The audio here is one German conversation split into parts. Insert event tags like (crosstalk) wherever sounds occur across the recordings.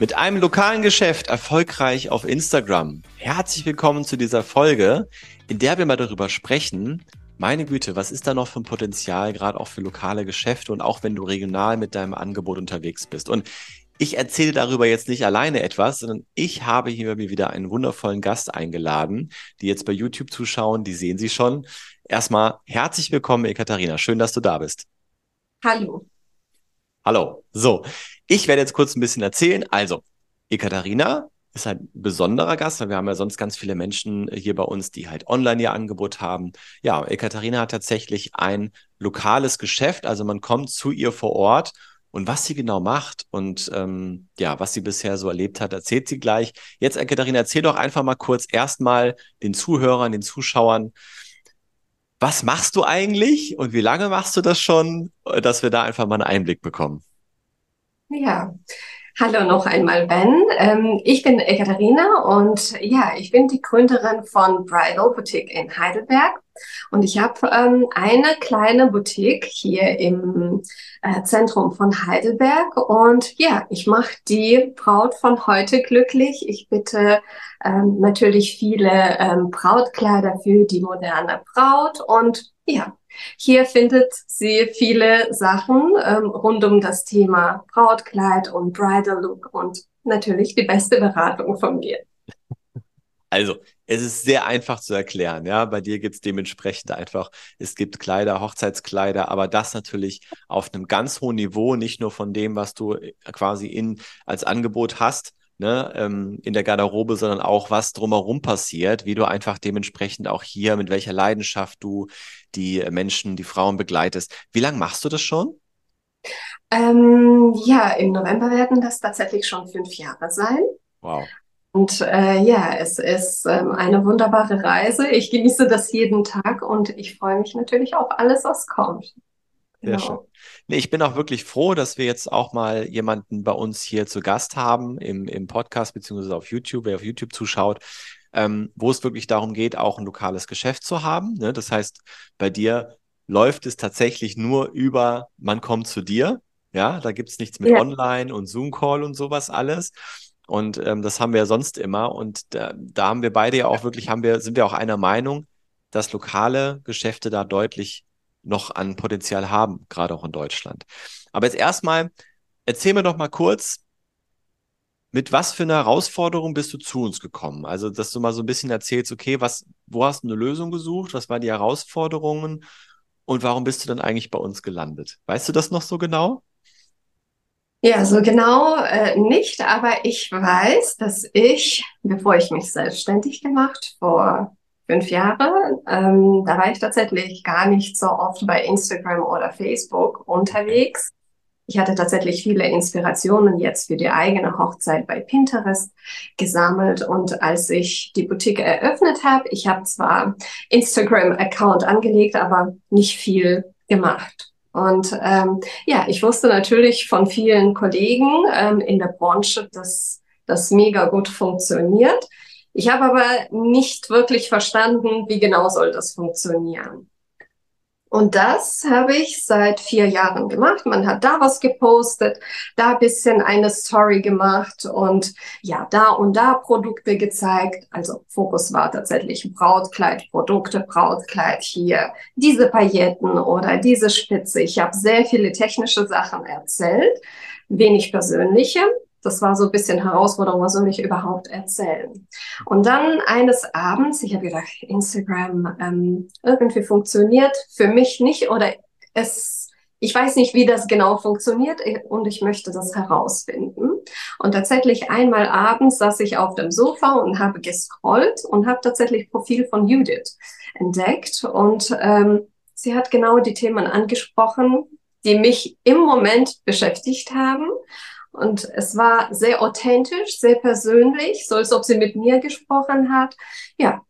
Mit einem lokalen Geschäft erfolgreich auf Instagram. Herzlich willkommen zu dieser Folge, in der wir mal darüber sprechen, meine Güte, was ist da noch für ein Potenzial, gerade auch für lokale Geschäfte und auch wenn du regional mit deinem Angebot unterwegs bist. Und ich erzähle darüber jetzt nicht alleine etwas, sondern ich habe hier mir wieder einen wundervollen Gast eingeladen, die jetzt bei YouTube zuschauen, die sehen Sie schon. Erstmal herzlich willkommen, Ekaterina. Schön, dass du da bist. Hallo. Hallo. So, ich werde jetzt kurz ein bisschen erzählen. Also, Ekaterina ist ein besonderer Gast, weil wir haben ja sonst ganz viele Menschen hier bei uns, die halt online ihr Angebot haben. Ja, Ekaterina hat tatsächlich ein lokales Geschäft, also man kommt zu ihr vor Ort und was sie genau macht und ähm, ja, was sie bisher so erlebt hat, erzählt sie gleich. Jetzt, Ekaterina, erzähl doch einfach mal kurz erstmal den Zuhörern, den Zuschauern, was machst du eigentlich und wie lange machst du das schon, dass wir da einfach mal einen Einblick bekommen? Ja, hallo noch einmal, Ben. Ähm, ich bin Ekaterina und ja, ich bin die Gründerin von Bridal Boutique in Heidelberg. Und ich habe ähm, eine kleine Boutique hier im äh, Zentrum von Heidelberg. Und ja, ich mache die Braut von heute glücklich. Ich bitte ähm, natürlich viele Brautkleider für die moderne Braut. Und ja, hier findet sie viele Sachen ähm, rund um das Thema Brautkleid und Bridal Look und natürlich die beste Beratung von mir. Also, es ist sehr einfach zu erklären, ja. Bei dir gibt es dementsprechend einfach, es gibt Kleider, Hochzeitskleider, aber das natürlich auf einem ganz hohen Niveau, nicht nur von dem, was du äh, quasi in als Angebot hast, ne, ähm, in der Garderobe, sondern auch was drumherum passiert, wie du einfach dementsprechend auch hier, mit welcher Leidenschaft du die Menschen, die Frauen begleitest. Wie lange machst du das schon? Ähm, ja, im November werden das tatsächlich schon fünf Jahre sein. Wow. Und äh, ja, es ist ähm, eine wunderbare Reise. Ich genieße das jeden Tag und ich freue mich natürlich auf alles, was kommt. Sehr genau. schön. Nee, ich bin auch wirklich froh, dass wir jetzt auch mal jemanden bei uns hier zu Gast haben im, im Podcast beziehungsweise auf YouTube, wer auf YouTube zuschaut, ähm, wo es wirklich darum geht, auch ein lokales Geschäft zu haben. Ne? Das heißt, bei dir läuft es tatsächlich nur über, man kommt zu dir. Ja, da gibt es nichts mit ja. Online und Zoom-Call und sowas alles. Und ähm, das haben wir ja sonst immer. Und da, da haben wir beide ja auch wirklich, haben wir, sind wir auch einer Meinung, dass lokale Geschäfte da deutlich noch an Potenzial haben, gerade auch in Deutschland. Aber jetzt erstmal, erzähl mir doch mal kurz, mit was für einer Herausforderung bist du zu uns gekommen? Also, dass du mal so ein bisschen erzählst, okay, was, wo hast du eine Lösung gesucht? Was waren die Herausforderungen? Und warum bist du dann eigentlich bei uns gelandet? Weißt du das noch so genau? Ja, so genau äh, nicht, aber ich weiß, dass ich, bevor ich mich selbstständig gemacht, vor fünf Jahre. Ähm, da war ich tatsächlich gar nicht so oft bei Instagram oder Facebook unterwegs. Ich hatte tatsächlich viele Inspirationen jetzt für die eigene Hochzeit bei Pinterest gesammelt. Und als ich die Boutique eröffnet habe, ich habe zwar Instagram-Account angelegt, aber nicht viel gemacht. Und ähm, ja, ich wusste natürlich von vielen Kollegen ähm, in der Branche, dass das mega gut funktioniert. Ich habe aber nicht wirklich verstanden, wie genau soll das funktionieren. Und das habe ich seit vier Jahren gemacht. Man hat da was gepostet, da bisschen eine Story gemacht und ja, da und da Produkte gezeigt. Also Fokus war tatsächlich Brautkleidprodukte, Brautkleid hier, diese Pailletten oder diese Spitze. Ich habe sehr viele technische Sachen erzählt, wenig persönliche. Das war so ein bisschen Herausforderung, was soll ich überhaupt erzählen? Und dann eines Abends, ich habe gedacht, Instagram ähm, irgendwie funktioniert für mich nicht oder es, ich weiß nicht, wie das genau funktioniert und ich möchte das herausfinden. Und tatsächlich einmal abends saß ich auf dem Sofa und habe gescrollt und habe tatsächlich Profil von Judith entdeckt und ähm, sie hat genau die Themen angesprochen, die mich im Moment beschäftigt haben. Und es war sehr authentisch, sehr persönlich, so als ob sie mit mir gesprochen hat. Ja,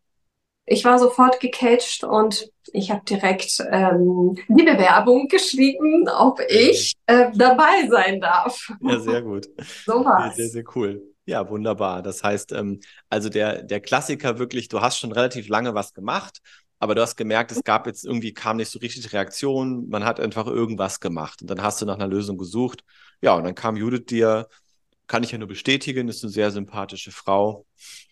ich war sofort gecatcht und ich habe direkt ähm, die Bewerbung geschrieben, ob ich äh, dabei sein darf. Ja, sehr gut. (laughs) So war's. Sehr, sehr, sehr cool. Ja, wunderbar. Das heißt, ähm, also der, der Klassiker wirklich, du hast schon relativ lange was gemacht, aber du hast gemerkt, es gab jetzt irgendwie, kam nicht so richtig Reaktion, man hat einfach irgendwas gemacht und dann hast du nach einer Lösung gesucht. Ja, und dann kam Judith dir, kann ich ja nur bestätigen, ist eine sehr sympathische Frau.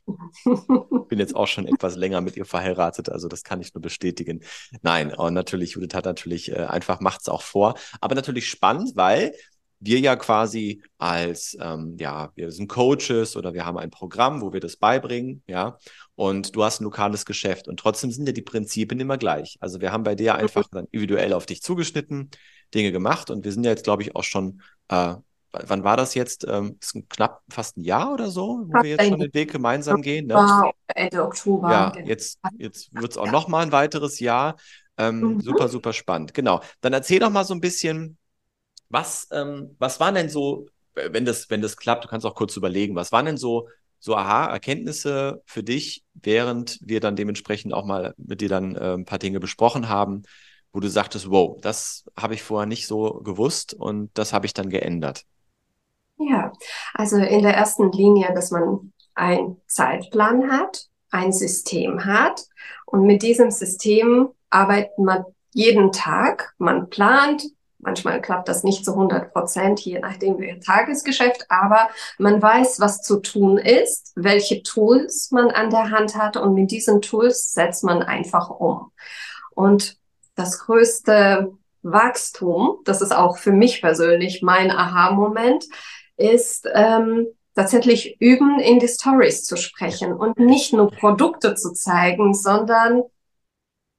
(laughs) Bin jetzt auch schon etwas länger mit ihr verheiratet, also das kann ich nur bestätigen. Nein, und natürlich, Judith hat natürlich äh, einfach, macht es auch vor, aber natürlich spannend, weil wir ja quasi als, ähm, ja, wir sind Coaches oder wir haben ein Programm, wo wir das beibringen, ja, und du hast ein lokales Geschäft und trotzdem sind ja die Prinzipien immer gleich. Also wir haben bei dir einfach dann individuell auf dich zugeschnitten, Dinge gemacht und wir sind ja jetzt, glaube ich, auch schon, äh, wann war das jetzt? Ähm, knapp fast ein Jahr oder so, wo wir jetzt schon den Weg gemeinsam gehen. Ne? Ende Oktober. Ja, genau. jetzt, jetzt wird es auch noch mal ein weiteres Jahr. Ähm, mhm. Super, super spannend. Genau. Dann erzähl doch mal so ein bisschen, was, ähm, was waren denn so, wenn das, wenn das klappt, du kannst auch kurz überlegen, was waren denn so, so Aha-Erkenntnisse für dich, während wir dann dementsprechend auch mal mit dir dann äh, ein paar Dinge besprochen haben, wo du sagtest, wow, das habe ich vorher nicht so gewusst und das habe ich dann geändert? Ja, also in der ersten Linie, dass man einen Zeitplan hat, ein System hat und mit diesem System arbeitet man jeden Tag. Man plant, Manchmal klappt das nicht zu 100 Prozent, je nachdem wie Tagesgeschäft, aber man weiß, was zu tun ist, welche Tools man an der Hand hat und mit diesen Tools setzt man einfach um. Und das größte Wachstum, das ist auch für mich persönlich mein Aha-Moment, ist ähm, tatsächlich üben, in die Stories zu sprechen und nicht nur Produkte zu zeigen, sondern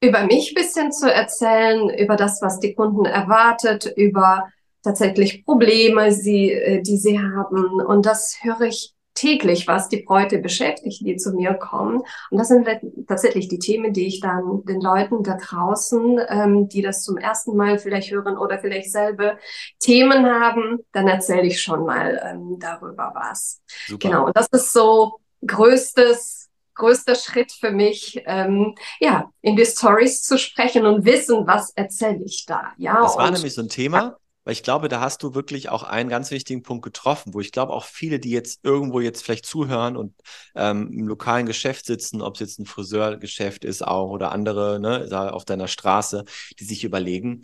über mich bisschen zu erzählen, über das, was die Kunden erwartet, über tatsächlich Probleme, sie, äh, die sie haben. Und das höre ich täglich, was die Bräute beschäftigt, die zu mir kommen. Und das sind tatsächlich die Themen, die ich dann den Leuten da draußen, ähm, die das zum ersten Mal vielleicht hören oder vielleicht selber Themen haben, dann erzähle ich schon mal ähm, darüber was. Super. Genau, und das ist so größtes größter Schritt für mich, ähm, ja, in die Stories zu sprechen und wissen, was erzähle ich da. Ja, das war nämlich so ein Thema, weil ich glaube, da hast du wirklich auch einen ganz wichtigen Punkt getroffen, wo ich glaube, auch viele, die jetzt irgendwo jetzt vielleicht zuhören und ähm, im lokalen Geschäft sitzen, ob es jetzt ein Friseurgeschäft ist auch oder andere, ne, auf deiner Straße, die sich überlegen,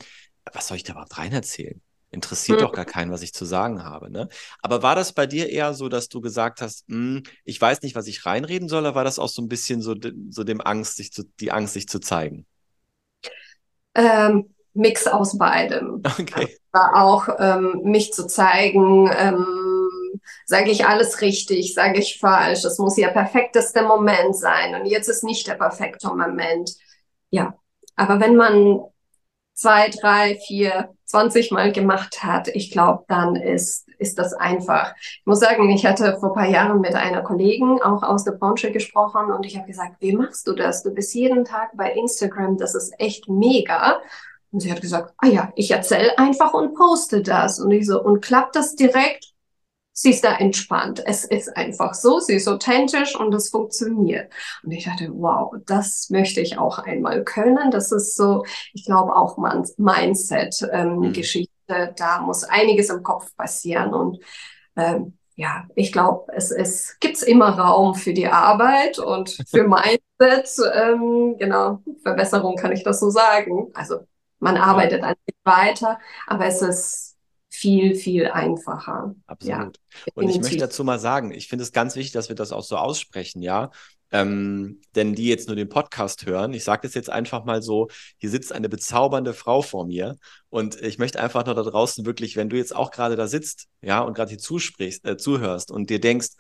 was soll ich da überhaupt rein erzählen? Interessiert mhm. doch gar keinen, was ich zu sagen habe. Ne? Aber war das bei dir eher so, dass du gesagt hast, hm, ich weiß nicht, was ich reinreden soll, oder war das auch so ein bisschen so, so dem Angst, sich zu, die Angst, sich zu zeigen? Ähm, Mix aus beidem. (laughs) Okay. War auch ähm, mich zu zeigen, ähm, sage ich alles richtig, sage ich falsch, es muss ja perfekteste Moment sein und jetzt ist nicht der perfekte Moment. Ja, aber wenn man zwei, drei, vier, zwanzig Mal gemacht hat, ich glaube, dann ist, ist das einfach. Ich muss sagen, ich hatte vor paar Jahren mit einer Kollegin auch aus der Branche gesprochen und ich habe gesagt, wie machst du das? Du bist jeden Tag bei Instagram, das ist echt mega. Und sie hat gesagt, ah ja, ich erzähle einfach und poste das. Und ich so, und klappt das direkt? Sie ist da entspannt. Es ist einfach so, sie ist authentisch und es funktioniert. Und ich dachte, wow, das möchte ich auch einmal können. Das ist so, ich glaube auch Mindset-Geschichte. Ähm, mhm. Da muss einiges im Kopf passieren und ähm, ja, ich glaube, es, es gibt immer Raum für die Arbeit und für (laughs) Mindset. Ähm, genau, Verbesserung kann ich das so sagen. Also man arbeitet an sich weiter, aber es ist viel, viel einfacher. Absolut. Ja, und ich möchte dazu mal sagen, ich finde es ganz wichtig, dass wir das auch so aussprechen, ja. Ähm, denn die jetzt nur den Podcast hören, ich sage das jetzt einfach mal so, hier sitzt eine bezaubernde Frau vor mir und ich möchte einfach nur da draußen wirklich, wenn du jetzt auch gerade da sitzt, ja, und gerade hier zusprichst, äh, zuhörst und dir denkst,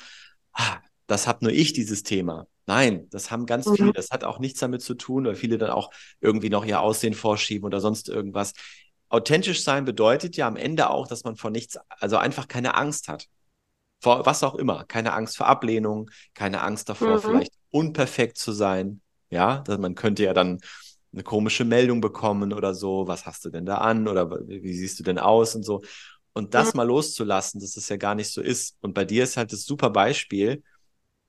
ah, das habe nur ich dieses Thema. Nein, das haben ganz mhm. viele. Das hat auch nichts damit zu tun, weil viele dann auch irgendwie noch ihr Aussehen vorschieben oder sonst irgendwas authentisch sein bedeutet ja am Ende auch, dass man vor nichts, also einfach keine Angst hat. Vor was auch immer. Keine Angst vor Ablehnung, keine Angst davor, mhm. vielleicht unperfekt zu sein. Ja, man könnte ja dann eine komische Meldung bekommen oder so. Was hast du denn da an? Oder wie siehst du denn aus und so. Und das mhm. mal loszulassen, dass es ja gar nicht so ist. Und bei dir ist halt das super Beispiel,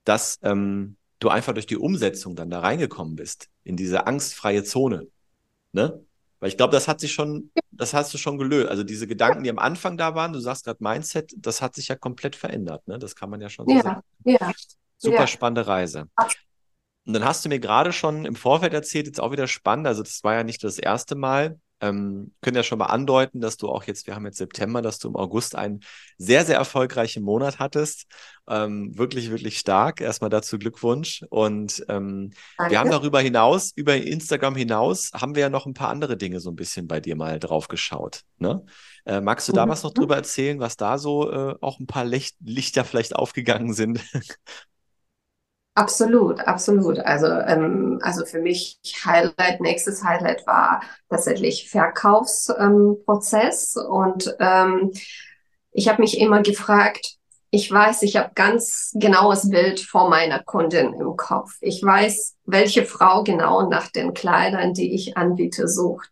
dass ähm, du einfach durch die Umsetzung dann da reingekommen bist, in diese angstfreie Zone. Ne? Weil ich glaube, das hat sich schon, das hast du schon gelöst. Also diese Gedanken, die am Anfang da waren, du sagst gerade Mindset, das hat sich ja komplett verändert. Ne? Das kann man ja schon so ja, sagen. Ja. Super ja. spannende Reise. Und dann hast du mir gerade schon im Vorfeld erzählt, jetzt auch wieder spannend, also das war ja nicht das erste Mal, ähm, können ja schon mal andeuten, dass du auch jetzt, wir haben jetzt September, dass du im August einen sehr, sehr erfolgreichen Monat hattest. Ähm, wirklich, wirklich stark. Erstmal dazu Glückwunsch. Und ähm, wir haben darüber hinaus, über Instagram hinaus, haben wir ja noch ein paar andere Dinge so ein bisschen bei dir mal drauf geschaut. Ne? Äh, magst du da mhm. was noch drüber erzählen, was da so äh, auch ein paar Licht Lichter vielleicht aufgegangen sind? (laughs) Absolut, absolut. Also, ähm, also für mich Highlight, nächstes Highlight war tatsächlich Verkaufsprozess. Ähm, und ähm, ich habe mich immer gefragt, ich weiß, ich habe ganz genaues Bild vor meiner Kundin im Kopf. Ich weiß, welche Frau genau nach den Kleidern, die ich anbiete, sucht.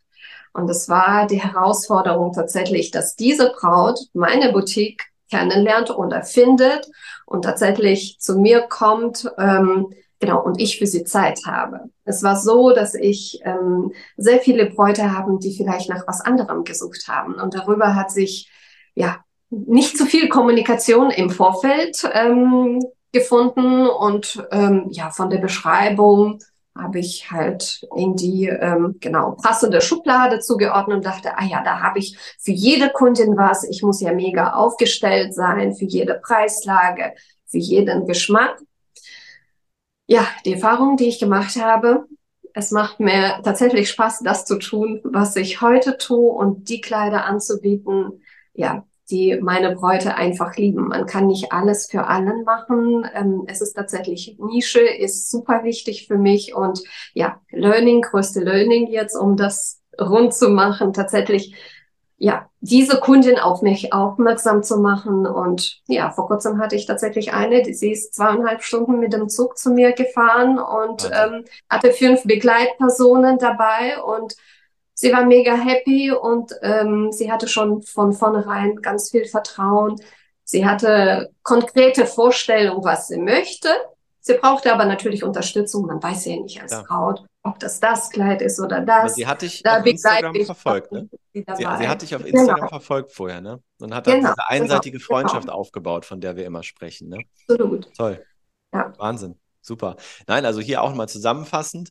Und es war die Herausforderung tatsächlich, dass diese Braut meine Boutique kennenlernt oder findet und tatsächlich zu mir kommt, ähm, genau, und ich für sie Zeit habe. Es war so, dass ich ähm, sehr viele Bräute haben, die vielleicht nach was anderem gesucht haben. Und darüber hat sich, ja, nicht zu viel Kommunikation im Vorfeld ähm, gefunden und ähm, ja, von der Beschreibung habe ich halt in die ähm, genau passende Schublade zugeordnet und dachte, ah ja, da habe ich für jede Kundin was. Ich muss ja mega aufgestellt sein für jede Preislage, für jeden Geschmack. Ja, die Erfahrung, die ich gemacht habe, es macht mir tatsächlich Spaß, das zu tun, was ich heute tue und die Kleider anzubieten. Ja, die meine Bräute einfach lieben. Man kann nicht alles für allen machen. Ähm, es ist tatsächlich Nische, ist super wichtig für mich und ja, Learning, größte Learning jetzt, um das rund zu machen, tatsächlich ja, diese Kundin auf mich aufmerksam zu machen. Und ja, vor kurzem hatte ich tatsächlich eine, die, sie ist zweieinhalb Stunden mit dem Zug zu mir gefahren und ähm, hatte fünf Begleitpersonen dabei und sie war mega happy und ähm, sie hatte schon von vornherein ganz viel Vertrauen. Sie hatte konkrete Vorstellungen, was sie möchte. Sie brauchte aber natürlich Unterstützung. Man weiß ja nicht als ja. Braut, ob das das Kleid ist oder das. Aber sie hat dich da auf Instagram verfolgt, ne? Sie, sie, hat dich auf Instagram genau. verfolgt vorher, ne? Und hat dann genau. diese einseitige genau. Freundschaft genau. aufgebaut, von der wir immer sprechen, ne? Absolut. Toll. Ja. Wahnsinn. Super. Nein, also hier auch mal zusammenfassend.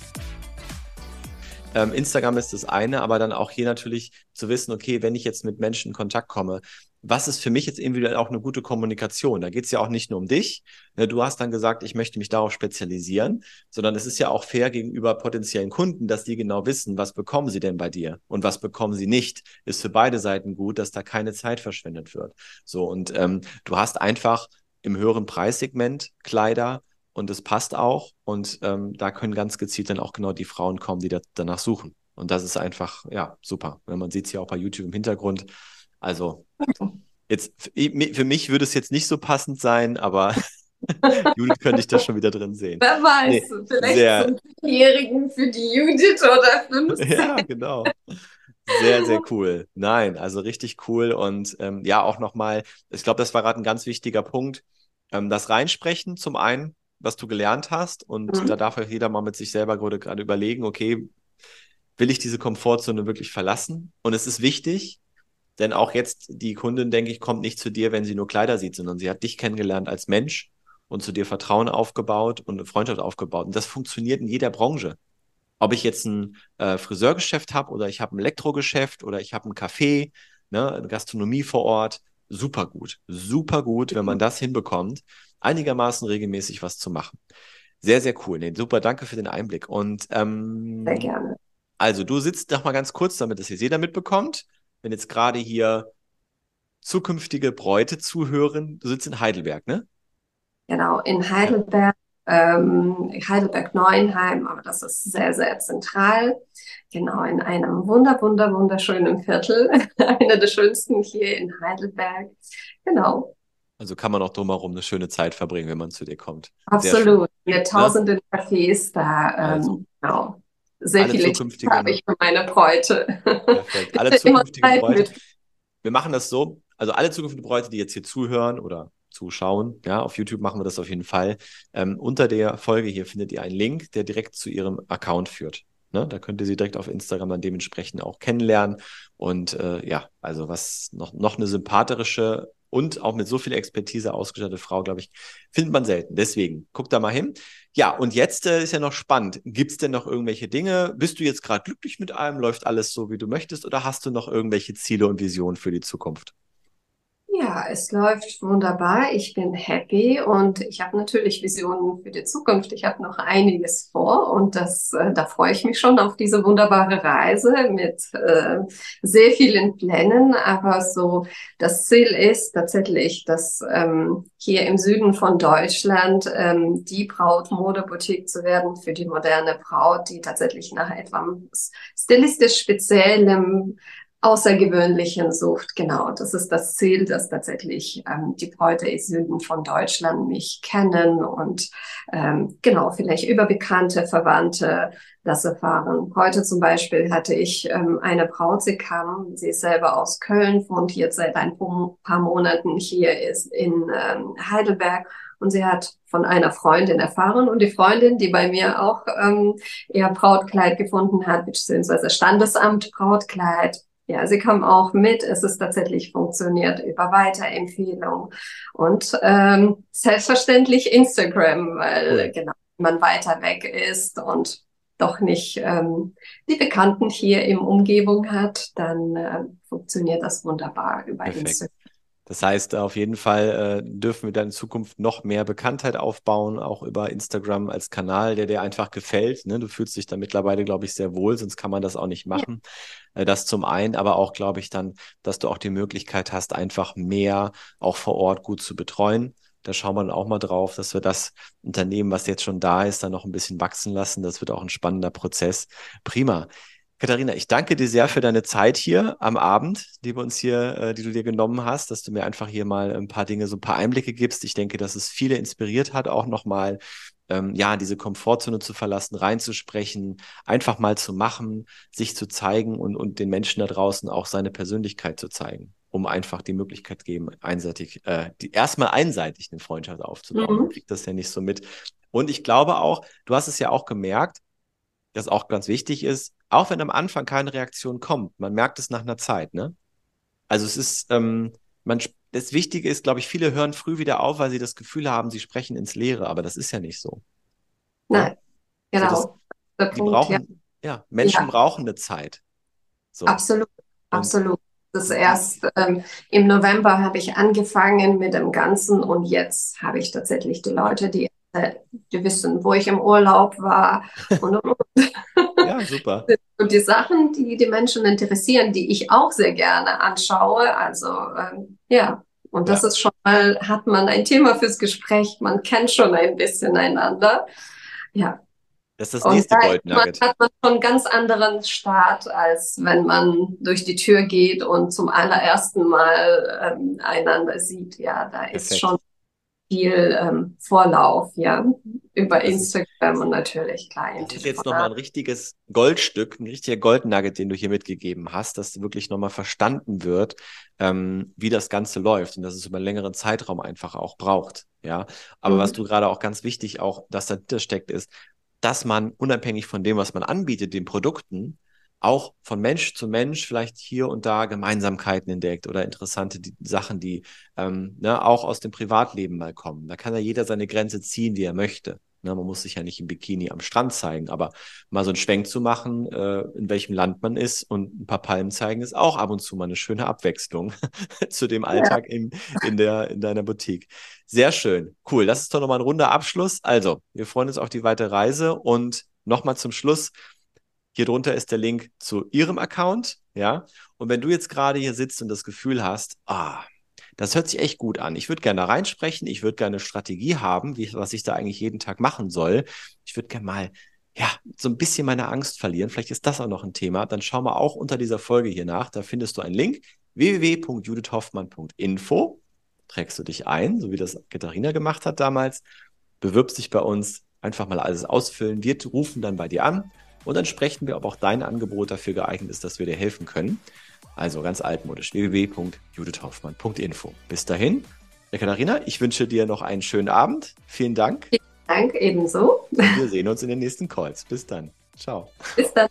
Ähm, Instagram ist das eine, aber dann auch hier natürlich zu wissen, okay, wenn ich jetzt mit Menschen in Kontakt komme, was ist für mich jetzt individuell auch eine gute Kommunikation? Da geht es ja auch nicht nur um dich. Ne, du hast dann gesagt, ich möchte mich darauf spezialisieren, sondern es ist ja auch fair gegenüber potenziellen Kunden, dass die genau wissen, was bekommen sie denn bei dir und was bekommen sie nicht. Ist für beide Seiten gut, dass da keine Zeit verschwendet wird. So, und ähm, du hast einfach im höheren Preissegment Kleider, und es passt auch. Und ähm, da können ganz gezielt dann auch genau die Frauen kommen, die da, danach suchen. Und das ist einfach, ja, super. Man sieht es ja auch bei YouTube im Hintergrund. Also, jetzt für mich würde es jetzt nicht so passend sein, aber (laughs) Judith könnte ich da schon wieder drin sehen. Wer weiß, nee, vielleicht sehr, zum Jährigen für die Judith oder 15. (laughs) Ja, genau. Sehr, sehr cool. Nein, also richtig cool. Und ähm, ja, auch nochmal, ich glaube, das war gerade ein ganz wichtiger Punkt. Ähm, das Reinsprechen zum einen, was du gelernt hast. Und mhm. da darf auch jeder mal mit sich selber gerade überlegen, okay, will ich diese Komfortzone wirklich verlassen? Und es ist wichtig, denn auch jetzt die Kundin, denke ich, kommt nicht zu dir, wenn sie nur Kleider sieht, sondern sie hat dich kennengelernt als Mensch und zu dir Vertrauen aufgebaut und eine Freundschaft aufgebaut. Und das funktioniert in jeder Branche. Ob ich jetzt ein äh, Friseurgeschäft habe oder ich habe ein Elektrogeschäft oder ich habe ein Café, ne, eine Gastronomie vor Ort, super gut. Super gut, wenn man das hinbekommt einigermaßen regelmäßig was zu machen. Sehr, sehr cool. Nee, super, danke für den Einblick. Und ähm, sehr gerne. Also, du sitzt noch mal ganz kurz, damit es hier jeder mitbekommt. Wenn jetzt gerade hier zukünftige Bräute zuhören, du sitzt in Heidelberg, ne? Genau, in Heidelberg ähm, Heidelberg-Neuenheim, aber das ist sehr, sehr zentral. Genau, in einem wunder, wunder, wunderschönen Viertel. (laughs) Einer der schönsten hier in Heidelberg. Genau. Also kann man auch drumherum eine schöne Zeit verbringen, wenn man zu dir kommt. Absolut. Mit tausenden ja? Cafés da. Ähm, also, genau. Sehr viele zukünftige habe ich für meine Bräute. Perfekt. Alle (laughs) zukünftigen Bräute. Wir machen das so. Also alle zukünftigen Bräute, die jetzt hier zuhören oder zuschauen, ja, auf YouTube machen wir das auf jeden Fall. Ähm, unter der Folge hier findet ihr einen Link, der direkt zu ihrem Account führt. Ne? Da könnt ihr sie direkt auf Instagram dann dementsprechend auch kennenlernen. Und äh, ja, also was noch, noch eine sympathische und auch mit so viel Expertise ausgestattete Frau, glaube ich, findet man selten. Deswegen, guck da mal hin. Ja, und jetzt äh, ist ja noch spannend. Gibt es denn noch irgendwelche Dinge? Bist du jetzt gerade glücklich mit allem? Läuft alles so, wie du möchtest? Oder hast du noch irgendwelche Ziele und Visionen für die Zukunft? Ja, es läuft wunderbar. Ich bin happy und ich habe natürlich Visionen für die Zukunft. Ich habe noch einiges vor und das, äh, da freue ich mich schon auf diese wunderbare Reise mit äh, sehr vielen Plänen. Aber so das Ziel ist tatsächlich, dass ähm, hier im Süden von Deutschland ähm, die Brautmodeboutique zu werden für die moderne Braut, die tatsächlich nach etwas stilistisch speziellem Außergewöhnlichen sucht. Genau, das ist das Ziel, dass tatsächlich ähm, die Bräute im Süden von Deutschland mich kennen und ähm, genau, vielleicht über bekannte Verwandte das erfahren. Heute zum Beispiel hatte ich ähm, eine Braut, sie kam, sie ist selber aus Köln, wohnt jetzt seit ein paar Monaten hier ist in ähm, Heidelberg und sie hat von einer Freundin erfahren und die Freundin, die bei mir auch ähm, ihr Brautkleid gefunden hat, beziehungsweise Standesamt Brautkleid, ja, sie kam auch mit. Es ist tatsächlich funktioniert über Weiterempfehlung und ähm, selbstverständlich Instagram, weil genau man weiter weg ist und doch nicht ähm, die Bekannten hier im Umgebung hat, dann äh, funktioniert das wunderbar über Perfekt. Instagram. Das heißt, auf jeden Fall äh, dürfen wir dann in Zukunft noch mehr Bekanntheit aufbauen, auch über Instagram als Kanal, der dir einfach gefällt. Ne? Du fühlst dich da mittlerweile, glaube ich, sehr wohl, sonst kann man das auch nicht machen. Ja. Äh, das zum einen, aber auch, glaube ich, dann, dass du auch die Möglichkeit hast, einfach mehr auch vor Ort gut zu betreuen. Da schauen wir dann auch mal drauf, dass wir das Unternehmen, was jetzt schon da ist, dann noch ein bisschen wachsen lassen. Das wird auch ein spannender Prozess. Prima. Katharina, ich danke dir sehr für deine Zeit hier am Abend, die wir uns hier, äh, die du dir genommen hast, dass du mir einfach hier mal ein paar Dinge, so ein paar Einblicke gibst. Ich denke, dass es viele inspiriert hat, auch nochmal, ähm, ja, diese Komfortzone zu verlassen, reinzusprechen, einfach mal zu machen, sich zu zeigen und, und den Menschen da draußen auch seine Persönlichkeit zu zeigen, um einfach die Möglichkeit geben, einseitig, äh, die, erstmal einseitig eine Freundschaft aufzubauen. Mhm. Man kriegt das ja nicht so mit. Und ich glaube auch, du hast es ja auch gemerkt, das auch ganz wichtig ist, auch wenn am Anfang keine Reaktion kommt, man merkt es nach einer Zeit, ne? Also es ist, ähm, man, das Wichtige ist, glaube ich, viele hören früh wieder auf, weil sie das Gefühl haben, sie sprechen ins Leere, aber das ist ja nicht so. Nein, ja? genau. Also das, die Punkt, brauchen, ja. ja Menschen ja. brauchen eine Zeit. So. Absolut, absolut. Das erst ähm, im November habe ich angefangen mit dem Ganzen und jetzt habe ich tatsächlich die Leute, die äh, die wissen, wo ich im Urlaub war (laughs) und, und, und. Super. Und die Sachen, die die Menschen interessieren, die ich auch sehr gerne anschaue. Also ähm, ja, und das ja. ist schon mal, hat man ein Thema fürs Gespräch, man kennt schon ein bisschen einander. Ja. Das ist das nächste Gold Nugget. Man hat man schon einen ganz anderen Start, als wenn man durch die Tür geht und zum allerersten Mal ähm, einander sieht. Ja, da Perfekt. ist schon viel ähm, Vorlauf, ja, über das Instagram und natürlich klar. Das ist jetzt nochmal ein richtiges Goldstück, ein richtiger Goldnugget, den du hier mitgegeben hast, dass wirklich nochmal verstanden wird, ähm, wie das Ganze läuft und dass es über einen längeren Zeitraum einfach auch braucht, ja. Aber mhm. was du gerade auch ganz wichtig auch, dass dahinter steckt, ist, dass man unabhängig von dem, was man anbietet, den Produkten, auch von Mensch zu Mensch vielleicht hier und da Gemeinsamkeiten entdeckt oder interessante die, Sachen, die ähm, ne, auch aus dem Privatleben mal kommen. Da kann ja jeder seine Grenze ziehen, die er möchte. Ne, man muss sich ja nicht im Bikini am Strand zeigen, aber mal so einen Schwenk zu machen, äh, in welchem Land man ist und ein paar Palmen zeigen, ist auch ab und zu mal eine schöne Abwechslung (laughs) zu dem Alltag ja. in, in, der, in deiner Boutique. Sehr schön. Cool. Das ist doch nochmal ein runder Abschluss. Also, wir freuen uns auf die weitere Reise und nochmal zum Schluss. Hier drunter ist der Link zu Ihrem Account, ja. Und wenn du jetzt gerade hier sitzt und das Gefühl hast, ah, das hört sich echt gut an. Ich würde gerne reinsprechen, ich würde gerne eine Strategie haben, wie, was ich da eigentlich jeden Tag machen soll. Ich würde gerne mal ja, so ein bisschen meine Angst verlieren. Vielleicht ist das auch noch ein Thema. Dann schau mal auch unter dieser Folge hier nach. Da findest du einen Link www.judithhoffmann.info. Trägst du dich ein, so wie das Katharina gemacht hat damals, bewirbst dich bei uns, einfach mal alles ausfüllen. Wir rufen dann bei dir an und dann sprechen wir, ob auch dein Angebot dafür geeignet ist, dass wir dir helfen können. Also ganz altmodisch www.judithhoffmann.info. Bis dahin, Katharina, ich wünsche dir noch einen schönen Abend. Vielen Dank. Vielen Dank, ebenso. Wir sehen uns in den nächsten Calls. Bis dann. Ciao. Bis dann.